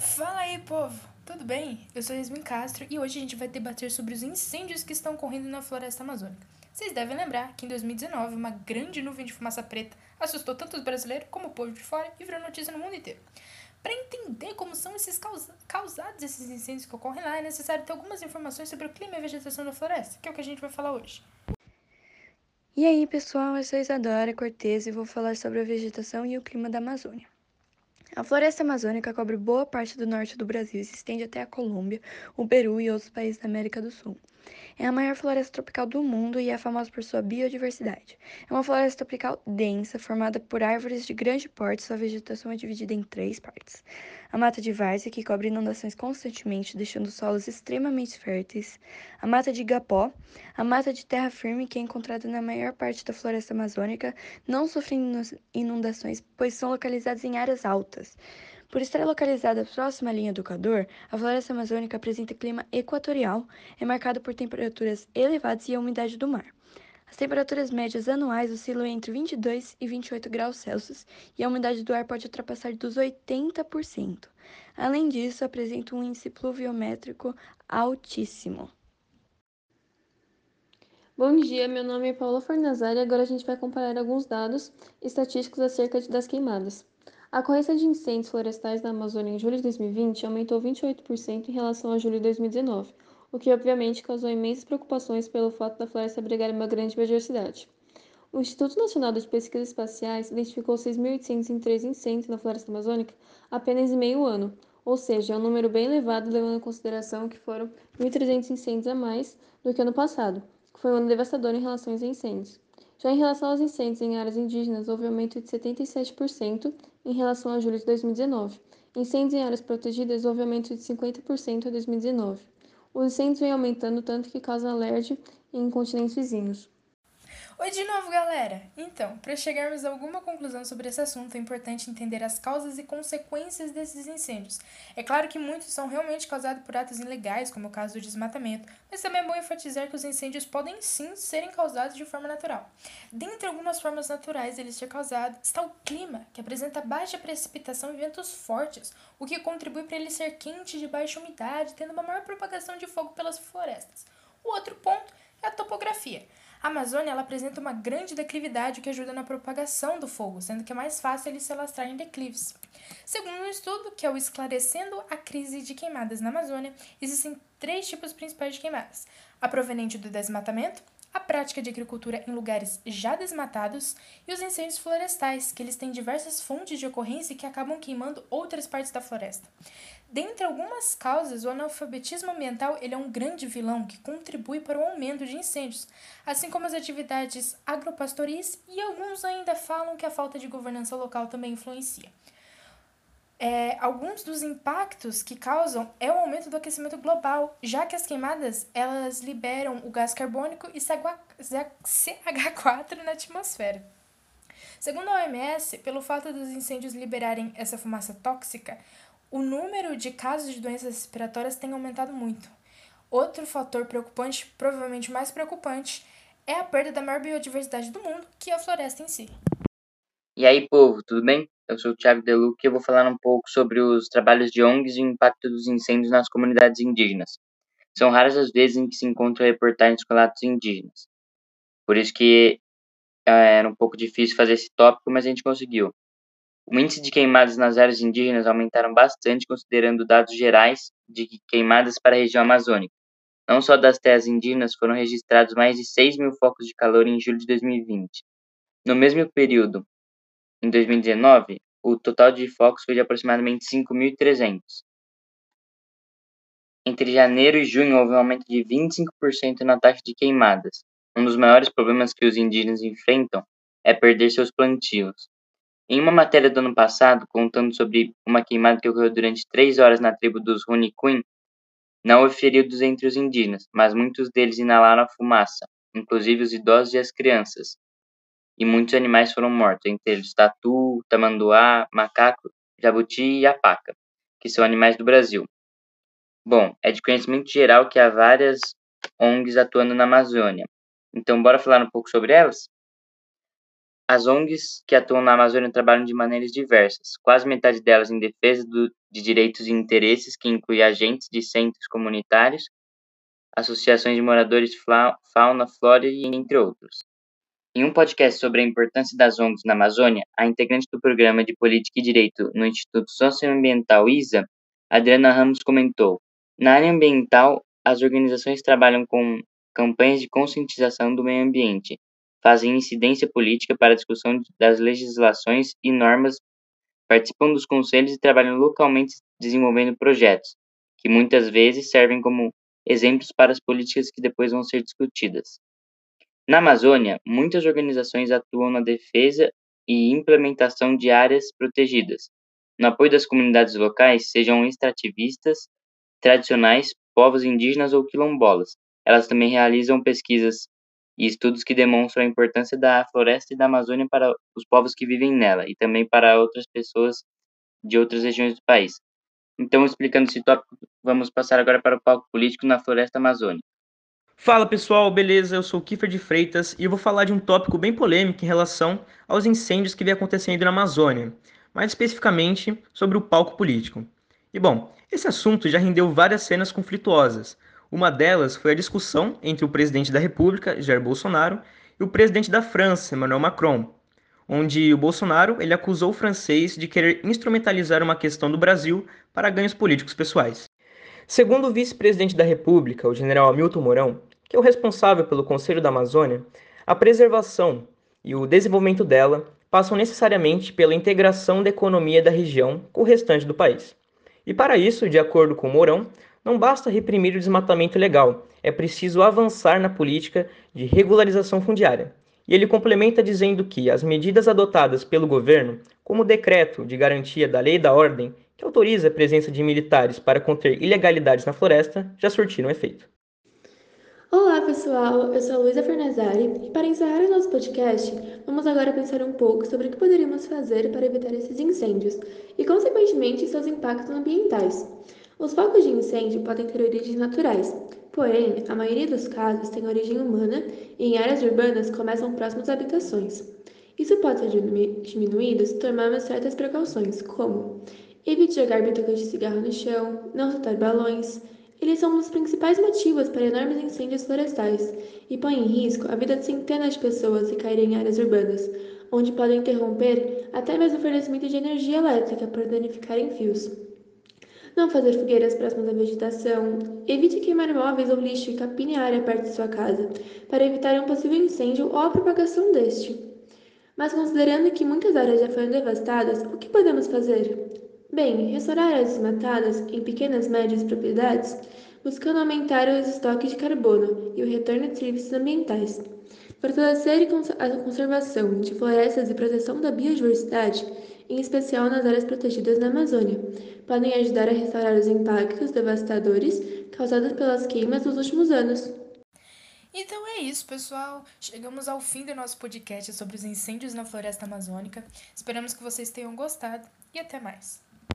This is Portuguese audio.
Fala aí, povo! Tudo bem? Eu sou Yasmin Castro e hoje a gente vai debater sobre os incêndios que estão ocorrendo na floresta amazônica. Vocês devem lembrar que em 2019 uma grande nuvem de fumaça preta assustou tanto os brasileiros como o povo de fora e virou notícia no mundo inteiro. Para entender como são esses causa causados esses incêndios que ocorrem lá, é necessário ter algumas informações sobre o clima e a vegetação da floresta, que é o que a gente vai falar hoje. E aí, pessoal, eu sou Isadora Cortez e vou falar sobre a vegetação e o clima da Amazônia. A floresta amazônica cobre boa parte do norte do Brasil e se estende até a Colômbia, o Peru e outros países da América do Sul. É a maior floresta tropical do mundo e é famosa por sua biodiversidade. É uma floresta tropical densa, formada por árvores de grande porte, sua vegetação é dividida em três partes. A mata de várzea, que cobre inundações constantemente, deixando solos extremamente férteis. A mata de igapó, a mata de terra firme, que é encontrada na maior parte da floresta amazônica, não sofre inundações, pois são localizadas em áreas altas. Por estar localizada próxima à linha do Equador, a floresta amazônica apresenta clima equatorial, é marcada por temperaturas elevadas e a umidade do mar. As temperaturas médias anuais oscilam entre 22 e 28 graus Celsius e a umidade do ar pode ultrapassar dos 80%. Além disso, apresenta um índice pluviométrico altíssimo. Bom dia, meu nome é Paula Fornazari e agora a gente vai comparar alguns dados estatísticos acerca das queimadas. A ocorrência de incêndios florestais na Amazônia em julho de 2020 aumentou 28% em relação a julho de 2019, o que obviamente causou imensas preocupações pelo fato da floresta abrigar uma grande biodiversidade. O Instituto Nacional de Pesquisas Espaciais identificou 6.803 incêndios na floresta amazônica apenas em meio ano, ou seja, é um número bem elevado levando em consideração que foram 1.300 incêndios a mais do que ano passado, que foi um ano devastador em relação aos incêndios. Já em relação aos incêndios em áreas indígenas, houve aumento de 77% em relação a julho de 2019. Incêndios em áreas protegidas, houve aumento de 50% em 2019. Os incêndios vêm aumentando tanto que causam alergia em continentes vizinhos. Oi de novo, galera! Então, para chegarmos a alguma conclusão sobre esse assunto, é importante entender as causas e consequências desses incêndios. É claro que muitos são realmente causados por atos ilegais, como o caso do desmatamento, mas também é bom enfatizar que os incêndios podem sim serem causados de forma natural. Dentre algumas formas naturais deles ser causados está o clima, que apresenta baixa precipitação e ventos fortes, o que contribui para ele ser quente de baixa umidade, tendo uma maior propagação de fogo pelas florestas. O outro ponto é a topografia. A Amazônia ela apresenta uma grande declividade, o que ajuda na propagação do fogo, sendo que é mais fácil ele se alastrar em declives. Segundo um estudo, que é o Esclarecendo a Crise de Queimadas na Amazônia, existem três tipos principais de queimadas: a proveniente do desmatamento, a prática de agricultura em lugares já desmatados e os incêndios florestais, que eles têm diversas fontes de ocorrência que acabam queimando outras partes da floresta. Dentre algumas causas, o analfabetismo ambiental ele é um grande vilão que contribui para o aumento de incêndios, assim como as atividades agropastoris e alguns ainda falam que a falta de governança local também influencia. É, alguns dos impactos que causam é o aumento do aquecimento global, já que as queimadas elas liberam o gás carbônico e CH4 na atmosfera. Segundo a OMS, pelo fato dos incêndios liberarem essa fumaça tóxica, o número de casos de doenças respiratórias tem aumentado muito. Outro fator preocupante, provavelmente mais preocupante, é a perda da maior biodiversidade do mundo, que é a floresta em si. E aí, povo, tudo bem? Eu sou o Thiago Deluc e eu vou falar um pouco sobre os trabalhos de ONGs e o impacto dos incêndios nas comunidades indígenas. São raras as vezes em que se encontram reportagens com relatos indígenas. Por isso que é, era um pouco difícil fazer esse tópico, mas a gente conseguiu. O índice de queimadas nas áreas indígenas aumentaram bastante considerando dados gerais de queimadas para a região amazônica. Não só das terras indígenas foram registrados mais de 6 mil focos de calor em julho de 2020. No mesmo período, em 2019, o total de focos foi de aproximadamente 5.300. Entre janeiro e junho houve um aumento de 25% na taxa de queimadas. Um dos maiores problemas que os indígenas enfrentam é perder seus plantios. Em uma matéria do ano passado, contando sobre uma queimada que ocorreu durante três horas na tribo dos Runicuin, não houve feridos entre os indígenas, mas muitos deles inalaram a fumaça, inclusive os idosos e as crianças. E muitos animais foram mortos, entre eles tatu, tamanduá, macaco, jabuti e apaca, que são animais do Brasil. Bom, é de conhecimento geral que há várias ONGs atuando na Amazônia. Então, bora falar um pouco sobre elas? as ONGs que atuam na Amazônia trabalham de maneiras diversas, quase metade delas em defesa do, de direitos e interesses, que inclui agentes de centros comunitários, associações de moradores, fauna, flora e entre outros. Em um podcast sobre a importância das ONGs na Amazônia, a integrante do Programa de Política e Direito no Instituto Socioambiental ISA, Adriana Ramos comentou: Na área ambiental, as organizações trabalham com campanhas de conscientização do meio ambiente, fazem incidência política para a discussão das legislações e normas, participam dos conselhos e trabalham localmente desenvolvendo projetos, que muitas vezes servem como exemplos para as políticas que depois vão ser discutidas. Na Amazônia, muitas organizações atuam na defesa e implementação de áreas protegidas, no apoio das comunidades locais, sejam extrativistas, tradicionais, povos indígenas ou quilombolas. Elas também realizam pesquisas e estudos que demonstram a importância da floresta e da Amazônia para os povos que vivem nela e também para outras pessoas de outras regiões do país. Então, explicando esse tópico, vamos passar agora para o palco político na floresta amazônica. Fala pessoal, beleza? Eu sou o Kiefer de Freitas e eu vou falar de um tópico bem polêmico em relação aos incêndios que vem acontecendo na Amazônia, mais especificamente sobre o palco político. E bom, esse assunto já rendeu várias cenas conflituosas, uma delas foi a discussão entre o presidente da República, Jair Bolsonaro, e o presidente da França, Emmanuel Macron, onde o Bolsonaro ele acusou o francês de querer instrumentalizar uma questão do Brasil para ganhos políticos pessoais. Segundo o vice-presidente da República, o general Hamilton Mourão, que é o responsável pelo Conselho da Amazônia, a preservação e o desenvolvimento dela passam necessariamente pela integração da economia da região com o restante do país. E para isso, de acordo com Mourão, não basta reprimir o desmatamento legal, é preciso avançar na política de regularização fundiária. E ele complementa dizendo que as medidas adotadas pelo governo, como o decreto de garantia da lei da ordem, que autoriza a presença de militares para conter ilegalidades na floresta, já surtiram efeito. Olá pessoal, eu sou a Luísa Fernazari e para encerrar o nosso podcast, vamos agora pensar um pouco sobre o que poderíamos fazer para evitar esses incêndios e, consequentemente, seus impactos ambientais. Os focos de incêndio podem ter origens naturais, porém, a maioria dos casos tem origem humana e em áreas urbanas começam próximas às habitações. Isso pode ser diminuído se tomarmos certas precauções, como evite jogar bitucas de cigarro no chão, não soltar balões. Eles são um dos principais motivos para enormes incêndios florestais e põem em risco a vida de centenas de pessoas se caírem em áreas urbanas, onde podem interromper até mesmo o fornecimento de energia elétrica por danificarem fios não fazer fogueiras próximas à vegetação, evite queimar móveis ou lixo e capine a área perto de sua casa, para evitar um possível incêndio ou a propagação deste. Mas considerando que muitas áreas já foram devastadas, o que podemos fazer? Bem, restaurar áreas desmatadas em pequenas e médias propriedades, buscando aumentar os estoques de carbono e o retorno de serviços ambientais. Fortalecer a conservação de florestas e proteção da biodiversidade em especial nas áreas protegidas na Amazônia, podem ajudar a restaurar os impactos devastadores causados pelas queimas dos últimos anos. Então é isso, pessoal. Chegamos ao fim do nosso podcast sobre os incêndios na floresta amazônica. Esperamos que vocês tenham gostado e até mais.